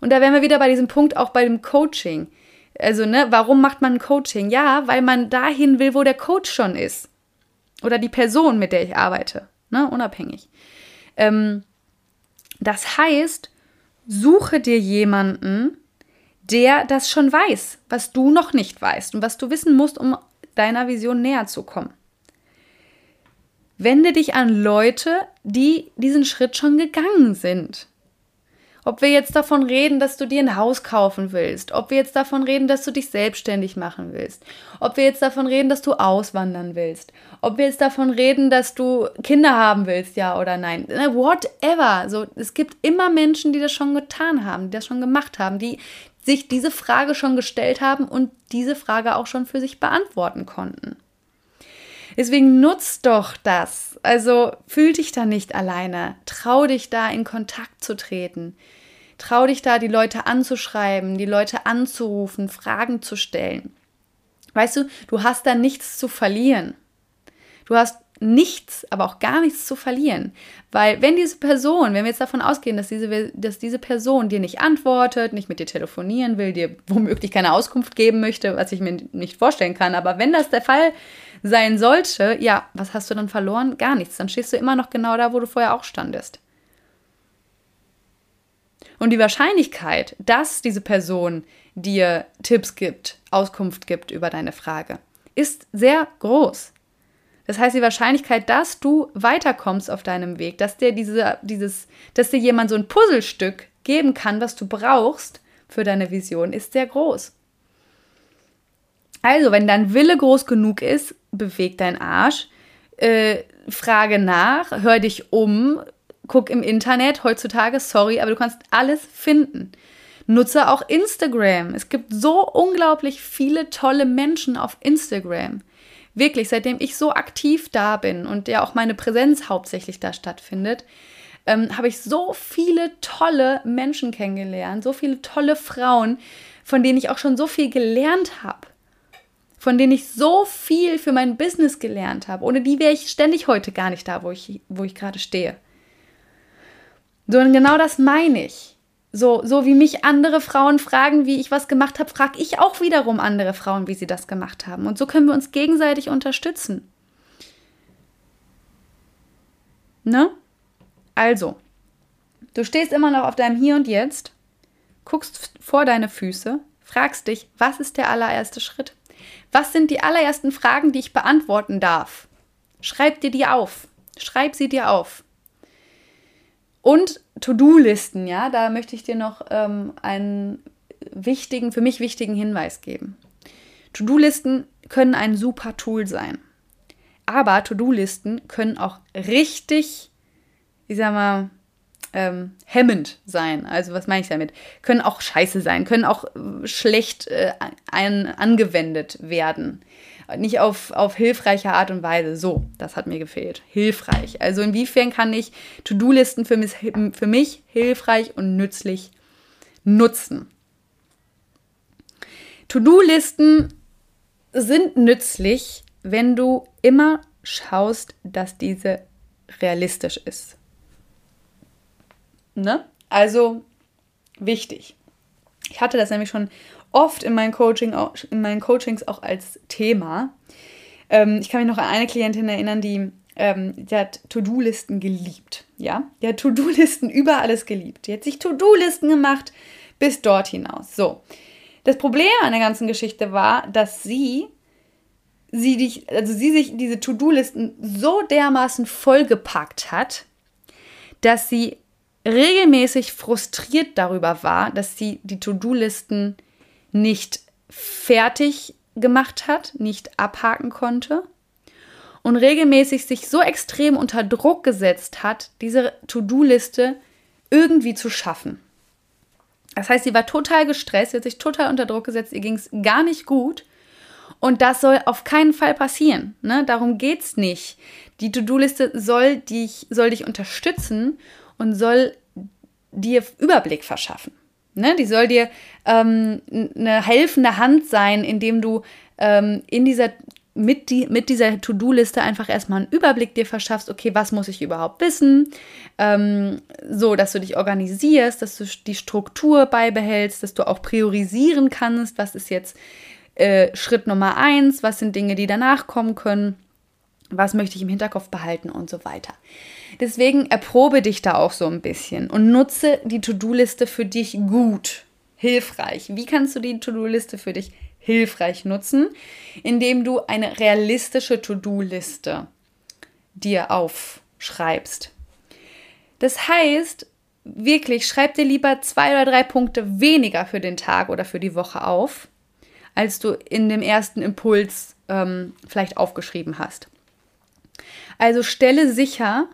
Und da wären wir wieder bei diesem Punkt auch bei dem Coaching. Also, ne, warum macht man ein Coaching? Ja, weil man dahin will, wo der Coach schon ist. Oder die Person, mit der ich arbeite. Ne, unabhängig. Ähm, das heißt, suche dir jemanden, der das schon weiß, was du noch nicht weißt und was du wissen musst, um deiner Vision näher zu kommen. Wende dich an Leute, die diesen Schritt schon gegangen sind. Ob wir jetzt davon reden, dass du dir ein Haus kaufen willst, ob wir jetzt davon reden, dass du dich selbstständig machen willst, ob wir jetzt davon reden, dass du auswandern willst, ob wir jetzt davon reden, dass du Kinder haben willst, ja oder nein, ne, whatever. So, es gibt immer Menschen, die das schon getan haben, die das schon gemacht haben, die sich diese Frage schon gestellt haben und diese Frage auch schon für sich beantworten konnten. Deswegen nutzt doch das. Also fühl dich da nicht alleine. Trau dich da in Kontakt zu treten. Trau dich da, die Leute anzuschreiben, die Leute anzurufen, Fragen zu stellen. Weißt du, du hast da nichts zu verlieren. Du hast nichts, aber auch gar nichts zu verlieren. Weil wenn diese Person, wenn wir jetzt davon ausgehen, dass diese, dass diese Person dir nicht antwortet, nicht mit dir telefonieren will, dir womöglich keine Auskunft geben möchte, was ich mir nicht vorstellen kann, aber wenn das der Fall sein sollte, ja, was hast du dann verloren? Gar nichts. Dann stehst du immer noch genau da, wo du vorher auch standest. Und die Wahrscheinlichkeit, dass diese Person dir Tipps gibt, Auskunft gibt über deine Frage, ist sehr groß. Das heißt, die Wahrscheinlichkeit, dass du weiterkommst auf deinem Weg, dass dir diese, dieses, dass dir jemand so ein Puzzlestück geben kann, was du brauchst für deine Vision, ist sehr groß. Also, wenn dein Wille groß genug ist, beweg deinen Arsch, äh, frage nach, hör dich um, guck im Internet. Heutzutage, sorry, aber du kannst alles finden. Nutze auch Instagram. Es gibt so unglaublich viele tolle Menschen auf Instagram. Wirklich, seitdem ich so aktiv da bin und ja auch meine Präsenz hauptsächlich da stattfindet, ähm, habe ich so viele tolle Menschen kennengelernt, so viele tolle Frauen, von denen ich auch schon so viel gelernt habe von denen ich so viel für mein Business gelernt habe. Ohne die wäre ich ständig heute gar nicht da, wo ich, wo ich gerade stehe. So, und genau das meine ich. So, so wie mich andere Frauen fragen, wie ich was gemacht habe, frage ich auch wiederum andere Frauen, wie sie das gemacht haben. Und so können wir uns gegenseitig unterstützen. Ne? Also, du stehst immer noch auf deinem Hier und Jetzt, guckst vor deine Füße, fragst dich, was ist der allererste Schritt? Was sind die allerersten Fragen, die ich beantworten darf? Schreib dir die auf. Schreib sie dir auf. Und To-Do-Listen, ja, da möchte ich dir noch ähm, einen wichtigen, für mich wichtigen Hinweis geben. To-Do-Listen können ein super Tool sein. Aber To-Do-Listen können auch richtig, ich sag mal, ähm, hemmend sein. Also was meine ich damit? Können auch scheiße sein, können auch äh, schlecht äh, ein, angewendet werden. Nicht auf, auf hilfreiche Art und Weise. So, das hat mir gefehlt. Hilfreich. Also inwiefern kann ich To-Do-Listen für mich, für mich hilfreich und nützlich nutzen? To-Do-Listen sind nützlich, wenn du immer schaust, dass diese realistisch ist. Ne? Also wichtig. Ich hatte das nämlich schon oft in meinen, Coaching, in meinen Coachings auch als Thema. Ähm, ich kann mich noch an eine Klientin erinnern, die, ähm, die hat To-Do-Listen geliebt. Ja, die hat To-Do-Listen über alles geliebt. Die hat sich To-Do-Listen gemacht bis dort hinaus. So. Das Problem an der ganzen Geschichte war, dass sie sie dich, also sie sich diese To-Do-Listen so dermaßen vollgepackt hat, dass sie regelmäßig frustriert darüber war, dass sie die To-Do-Listen nicht fertig gemacht hat, nicht abhaken konnte und regelmäßig sich so extrem unter Druck gesetzt hat, diese To-Do-Liste irgendwie zu schaffen. Das heißt, sie war total gestresst, sie hat sich total unter Druck gesetzt, ihr ging es gar nicht gut. Und das soll auf keinen Fall passieren. Ne? Darum geht es nicht. Die To-Do-Liste soll dich, soll dich unterstützen und soll dir Überblick verschaffen. Ne? Die soll dir ähm, eine helfende Hand sein, indem du ähm, in dieser mit, die, mit dieser To-Do-Liste einfach erstmal einen Überblick dir verschaffst, okay, was muss ich überhaupt wissen, ähm, so, dass du dich organisierst, dass du die Struktur beibehältst, dass du auch priorisieren kannst, was ist jetzt äh, Schritt Nummer eins, was sind Dinge, die danach kommen können, was möchte ich im Hinterkopf behalten und so weiter. Deswegen erprobe dich da auch so ein bisschen und nutze die To-Do-Liste für dich gut, hilfreich. Wie kannst du die To-Do-Liste für dich hilfreich nutzen, indem du eine realistische To-Do-Liste dir aufschreibst. Das heißt, wirklich, schreib dir lieber zwei oder drei Punkte weniger für den Tag oder für die Woche auf, als du in dem ersten Impuls ähm, vielleicht aufgeschrieben hast. Also stelle sicher,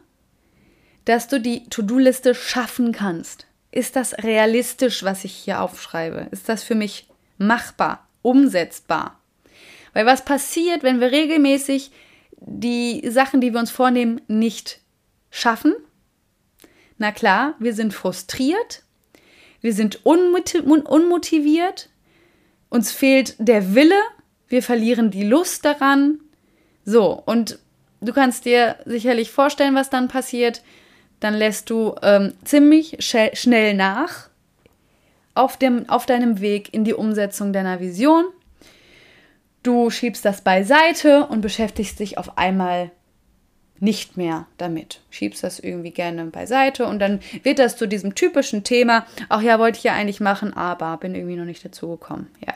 dass du die To-Do-Liste schaffen kannst. Ist das realistisch, was ich hier aufschreibe? Ist das für mich machbar? umsetzbar. Weil was passiert, wenn wir regelmäßig die Sachen, die wir uns vornehmen, nicht schaffen? Na klar, wir sind frustriert, wir sind unmotiviert, uns fehlt der Wille, wir verlieren die Lust daran. So, und du kannst dir sicherlich vorstellen, was dann passiert. Dann lässt du ähm, ziemlich schnell nach auf, dem, auf deinem Weg in die Umsetzung deiner Vision. Du schiebst das beiseite und beschäftigst dich auf einmal nicht mehr damit. Schiebst das irgendwie gerne beiseite und dann wird das zu diesem typischen Thema, ach ja, wollte ich ja eigentlich machen, aber bin irgendwie noch nicht dazu gekommen. Ja,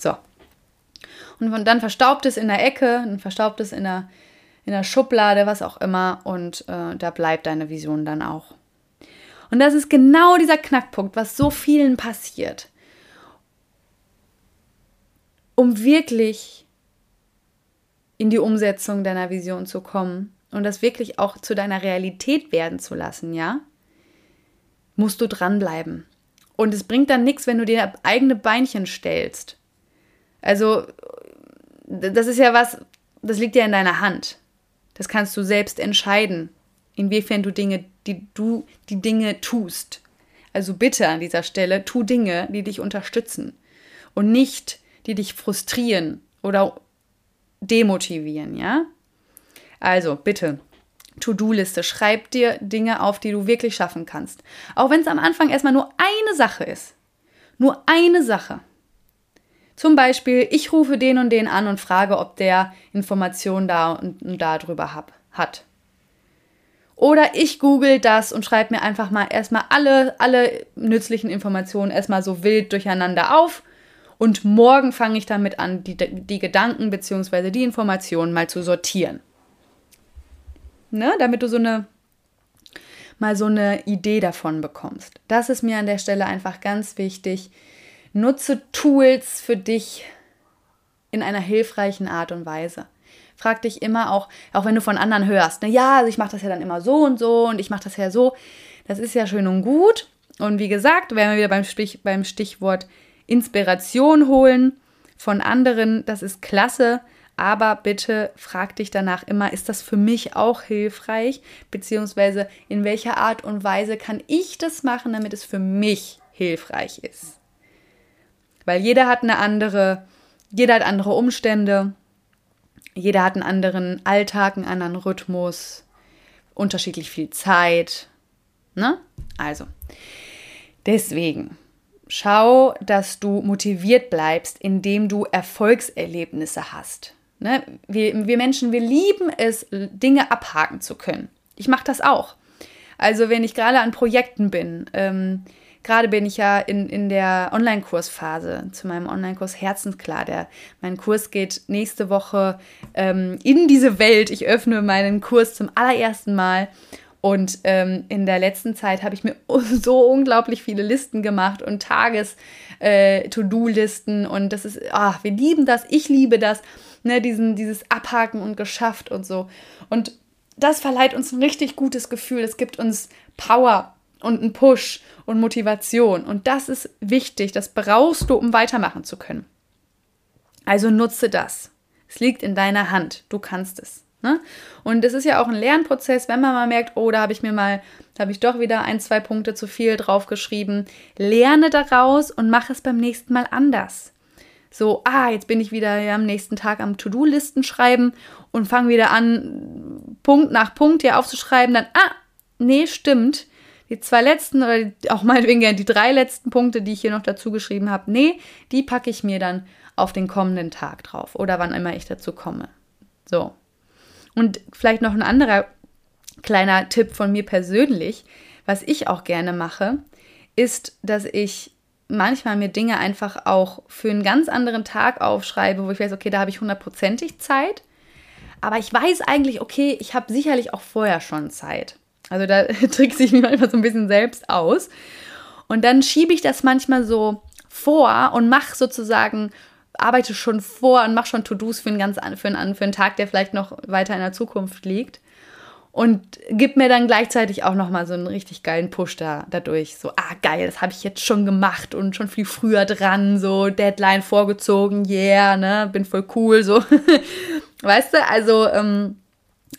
so. Und dann verstaubt es in der Ecke, dann verstaubt es in der, in der Schublade, was auch immer und äh, da bleibt deine Vision dann auch. Und das ist genau dieser Knackpunkt, was so vielen passiert. Um wirklich in die Umsetzung deiner Vision zu kommen und das wirklich auch zu deiner Realität werden zu lassen, ja, musst du dranbleiben. Und es bringt dann nichts, wenn du dir eigene Beinchen stellst. Also, das ist ja was, das liegt ja in deiner Hand. Das kannst du selbst entscheiden, inwiefern du Dinge die du die Dinge tust. Also bitte an dieser Stelle, tu Dinge, die dich unterstützen und nicht, die dich frustrieren oder demotivieren, ja? Also bitte, To-Do-Liste, schreib dir Dinge auf, die du wirklich schaffen kannst. Auch wenn es am Anfang erstmal nur eine Sache ist. Nur eine Sache. Zum Beispiel, ich rufe den und den an und frage, ob der Informationen da und, und da drüber hab, hat. Oder ich google das und schreibe mir einfach mal erstmal alle, alle nützlichen Informationen erstmal so wild durcheinander auf. Und morgen fange ich damit an, die, die Gedanken bzw. die Informationen mal zu sortieren. Ne? Damit du so eine mal so eine Idee davon bekommst. Das ist mir an der Stelle einfach ganz wichtig. Nutze Tools für dich in einer hilfreichen Art und Weise frag dich immer auch, auch wenn du von anderen hörst, na ja, also ich mache das ja dann immer so und so und ich mache das ja so. Das ist ja schön und gut. Und wie gesagt, werden wir wieder beim, Stich, beim Stichwort Inspiration holen von anderen. Das ist klasse. Aber bitte frag dich danach immer, ist das für mich auch hilfreich? Beziehungsweise in welcher Art und Weise kann ich das machen, damit es für mich hilfreich ist? Weil jeder hat eine andere, jeder hat andere Umstände jeder hat einen anderen Alltag, einen anderen Rhythmus, unterschiedlich viel Zeit. Ne? Also, deswegen, schau, dass du motiviert bleibst, indem du Erfolgserlebnisse hast. Ne? Wir, wir Menschen, wir lieben es, Dinge abhaken zu können. Ich mache das auch. Also wenn ich gerade an Projekten bin, ähm, gerade bin ich ja in, in der Online-Kursphase zu meinem Online-Kurs Herzensklar. Der, mein Kurs geht nächste Woche ähm, in diese Welt. Ich öffne meinen Kurs zum allerersten Mal. Und ähm, in der letzten Zeit habe ich mir <laughs> so unglaublich viele Listen gemacht und Tages-To-Do-Listen. Äh, und das ist, ach, wir lieben das, ich liebe das, ne, diesen, dieses Abhaken und geschafft und so. Und das verleiht uns ein richtig gutes Gefühl. Es gibt uns Power und einen Push und Motivation. Und das ist wichtig. Das brauchst du, um weitermachen zu können. Also nutze das. Es liegt in deiner Hand. Du kannst es. Ne? Und es ist ja auch ein Lernprozess, wenn man mal merkt, oh, da habe ich mir mal, da habe ich doch wieder ein, zwei Punkte zu viel draufgeschrieben. Lerne daraus und mach es beim nächsten Mal anders. So, ah, jetzt bin ich wieder ja, am nächsten Tag am To-Do-Listen schreiben und fange wieder an, Punkt nach Punkt hier aufzuschreiben. Dann, ah, nee, stimmt. Die zwei letzten oder auch meinetwegen gerne die drei letzten Punkte, die ich hier noch dazu geschrieben habe, nee, die packe ich mir dann auf den kommenden Tag drauf oder wann immer ich dazu komme. So, und vielleicht noch ein anderer kleiner Tipp von mir persönlich, was ich auch gerne mache, ist, dass ich manchmal mir Dinge einfach auch für einen ganz anderen Tag aufschreibe, wo ich weiß, okay, da habe ich hundertprozentig Zeit. Aber ich weiß eigentlich, okay, ich habe sicherlich auch vorher schon Zeit. Also da <laughs> trickse ich mich manchmal so ein bisschen selbst aus. Und dann schiebe ich das manchmal so vor und mache sozusagen arbeite schon vor und mache schon To-Dos für einen für für einen Tag, der vielleicht noch weiter in der Zukunft liegt. Und gib mir dann gleichzeitig auch nochmal so einen richtig geilen Push da, dadurch. So, ah, geil, das habe ich jetzt schon gemacht und schon viel früher dran, so Deadline vorgezogen, yeah, ne, bin voll cool, so. <laughs> weißt du, also ähm,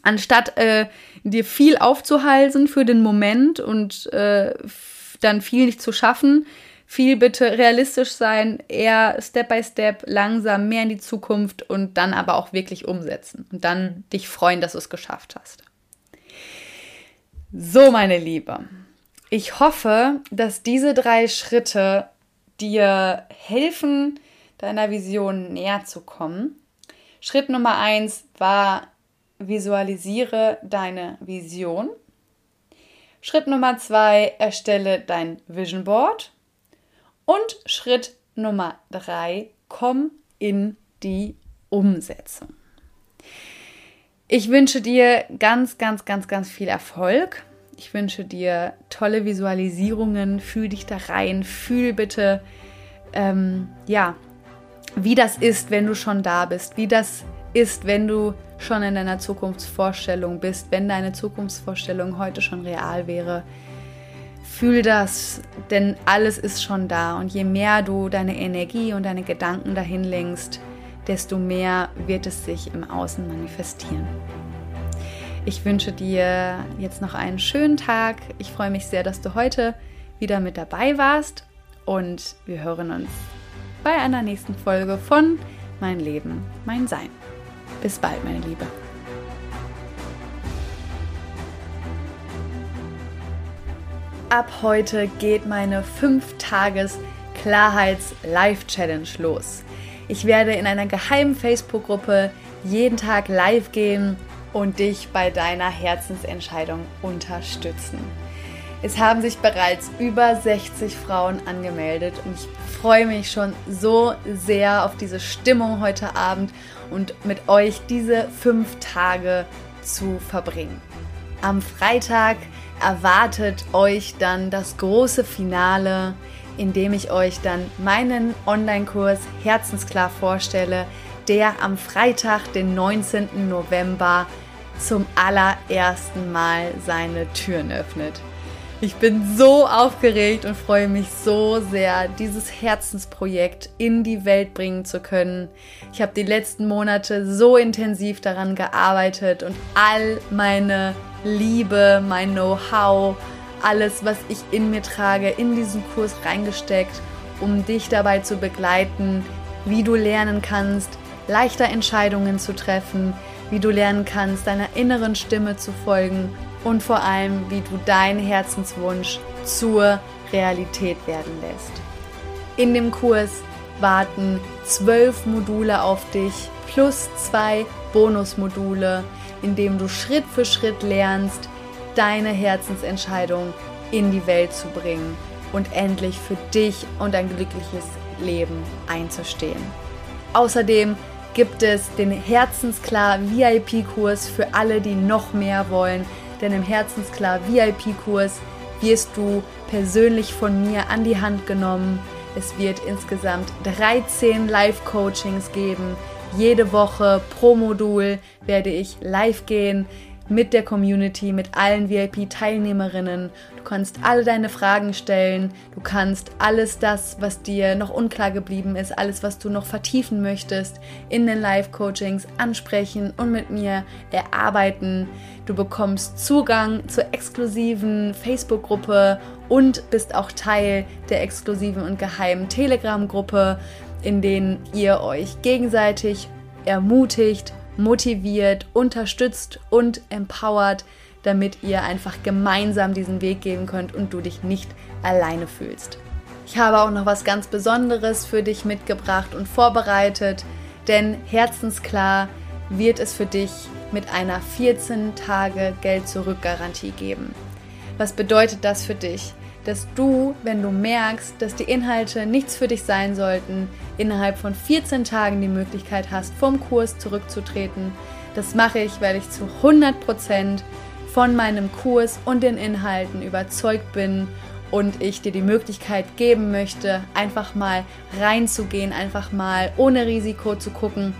anstatt äh, dir viel aufzuhalsen für den Moment und äh, dann viel nicht zu schaffen, viel bitte realistisch sein, eher Step by Step, langsam mehr in die Zukunft und dann aber auch wirklich umsetzen und dann dich freuen, dass du es geschafft hast. So, meine Liebe, ich hoffe, dass diese drei Schritte dir helfen, deiner Vision näher zu kommen. Schritt Nummer eins war, visualisiere deine Vision. Schritt Nummer zwei, erstelle dein Vision Board. Und Schritt Nummer drei, komm in die Umsetzung. Ich wünsche dir ganz, ganz, ganz, ganz viel Erfolg. Ich wünsche dir tolle Visualisierungen. Fühl dich da rein. Fühl bitte, ähm, ja, wie das ist, wenn du schon da bist. Wie das ist, wenn du schon in deiner Zukunftsvorstellung bist. Wenn deine Zukunftsvorstellung heute schon real wäre. Fühl das, denn alles ist schon da. Und je mehr du deine Energie und deine Gedanken dahin lenkst, desto mehr wird es sich im Außen manifestieren. Ich wünsche dir jetzt noch einen schönen Tag. Ich freue mich sehr, dass du heute wieder mit dabei warst. Und wir hören uns bei einer nächsten Folge von Mein Leben, mein Sein. Bis bald, meine Liebe. Ab heute geht meine 5-Tages-Klarheits-Live-Challenge los. Ich werde in einer geheimen Facebook-Gruppe jeden Tag live gehen und dich bei deiner Herzensentscheidung unterstützen. Es haben sich bereits über 60 Frauen angemeldet und ich freue mich schon so sehr auf diese Stimmung heute Abend und mit euch diese fünf Tage zu verbringen. Am Freitag erwartet euch dann das große Finale, in dem ich euch dann meinen Online-Kurs Herzensklar vorstelle, der am Freitag, den 19. November, zum allerersten Mal seine Türen öffnet. Ich bin so aufgeregt und freue mich so sehr, dieses Herzensprojekt in die Welt bringen zu können. Ich habe die letzten Monate so intensiv daran gearbeitet und all meine Liebe, mein Know-how, alles, was ich in mir trage, in diesen Kurs reingesteckt, um dich dabei zu begleiten, wie du lernen kannst, leichter Entscheidungen zu treffen, wie du lernen kannst, deiner inneren Stimme zu folgen und vor allem, wie du deinen Herzenswunsch zur Realität werden lässt. In dem Kurs warten zwölf Module auf dich plus zwei Bonusmodule, in dem du Schritt für Schritt lernst, deine Herzensentscheidung in die Welt zu bringen und endlich für dich und ein glückliches Leben einzustehen. Außerdem gibt es den Herzensklar VIP-Kurs für alle, die noch mehr wollen. Denn im Herzensklar VIP-Kurs wirst du persönlich von mir an die Hand genommen. Es wird insgesamt 13 Live-Coachings geben. Jede Woche pro Modul werde ich live gehen mit der Community, mit allen VIP-Teilnehmerinnen. Du kannst alle deine Fragen stellen. Du kannst alles das, was dir noch unklar geblieben ist, alles, was du noch vertiefen möchtest, in den Live-Coachings ansprechen und mit mir erarbeiten. Du bekommst Zugang zur exklusiven Facebook-Gruppe und bist auch Teil der exklusiven und geheimen Telegram-Gruppe, in denen ihr euch gegenseitig ermutigt, motiviert, unterstützt und empowert, damit ihr einfach gemeinsam diesen Weg gehen könnt und du dich nicht alleine fühlst. Ich habe auch noch was ganz Besonderes für dich mitgebracht und vorbereitet, denn herzensklar wird es für dich mit einer 14 Tage Geld zurück Garantie geben. Was bedeutet das für dich? Dass du, wenn du merkst, dass die Inhalte nichts für dich sein sollten, innerhalb von 14 Tagen die Möglichkeit hast, vom Kurs zurückzutreten. Das mache ich, weil ich zu 100% von meinem Kurs und den Inhalten überzeugt bin und ich dir die Möglichkeit geben möchte, einfach mal reinzugehen, einfach mal ohne Risiko zu gucken,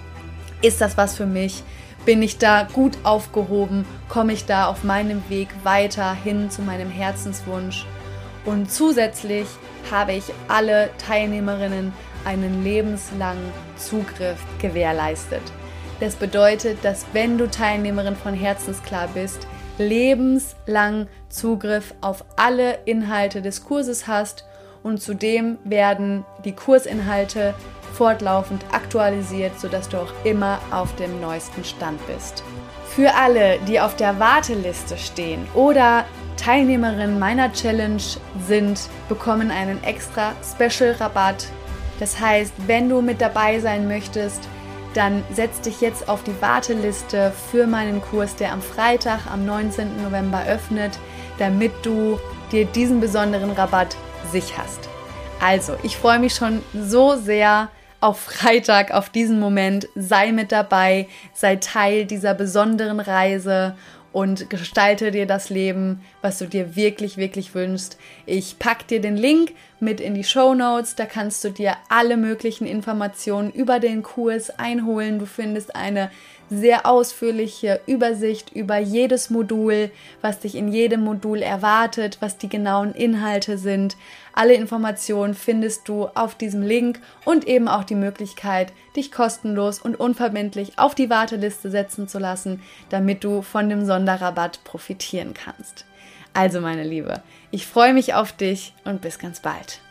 ist das was für mich? Bin ich da gut aufgehoben? Komme ich da auf meinem Weg weiter hin zu meinem Herzenswunsch? Und zusätzlich habe ich alle Teilnehmerinnen einen lebenslangen Zugriff gewährleistet. Das bedeutet, dass wenn du Teilnehmerin von Herzensklar bist, lebenslang Zugriff auf alle Inhalte des Kurses hast und zudem werden die Kursinhalte fortlaufend aktualisiert, sodass du auch immer auf dem neuesten Stand bist. Für alle, die auf der Warteliste stehen oder Teilnehmerinnen meiner Challenge sind, bekommen einen extra Special-Rabatt. Das heißt, wenn du mit dabei sein möchtest, dann setz dich jetzt auf die Warteliste für meinen Kurs, der am Freitag, am 19. November öffnet, damit du dir diesen besonderen Rabatt sicherst. Also, ich freue mich schon so sehr auf Freitag, auf diesen Moment. Sei mit dabei, sei Teil dieser besonderen Reise und gestalte dir das Leben, was du dir wirklich, wirklich wünschst. Ich packe dir den Link mit in die Show Notes. Da kannst du dir alle möglichen Informationen über den Kurs einholen. Du findest eine sehr ausführliche Übersicht über jedes Modul, was dich in jedem Modul erwartet, was die genauen Inhalte sind. Alle Informationen findest du auf diesem Link und eben auch die Möglichkeit, dich kostenlos und unverbindlich auf die Warteliste setzen zu lassen, damit du von dem Sonderrabatt profitieren kannst. Also meine Liebe, ich freue mich auf dich und bis ganz bald.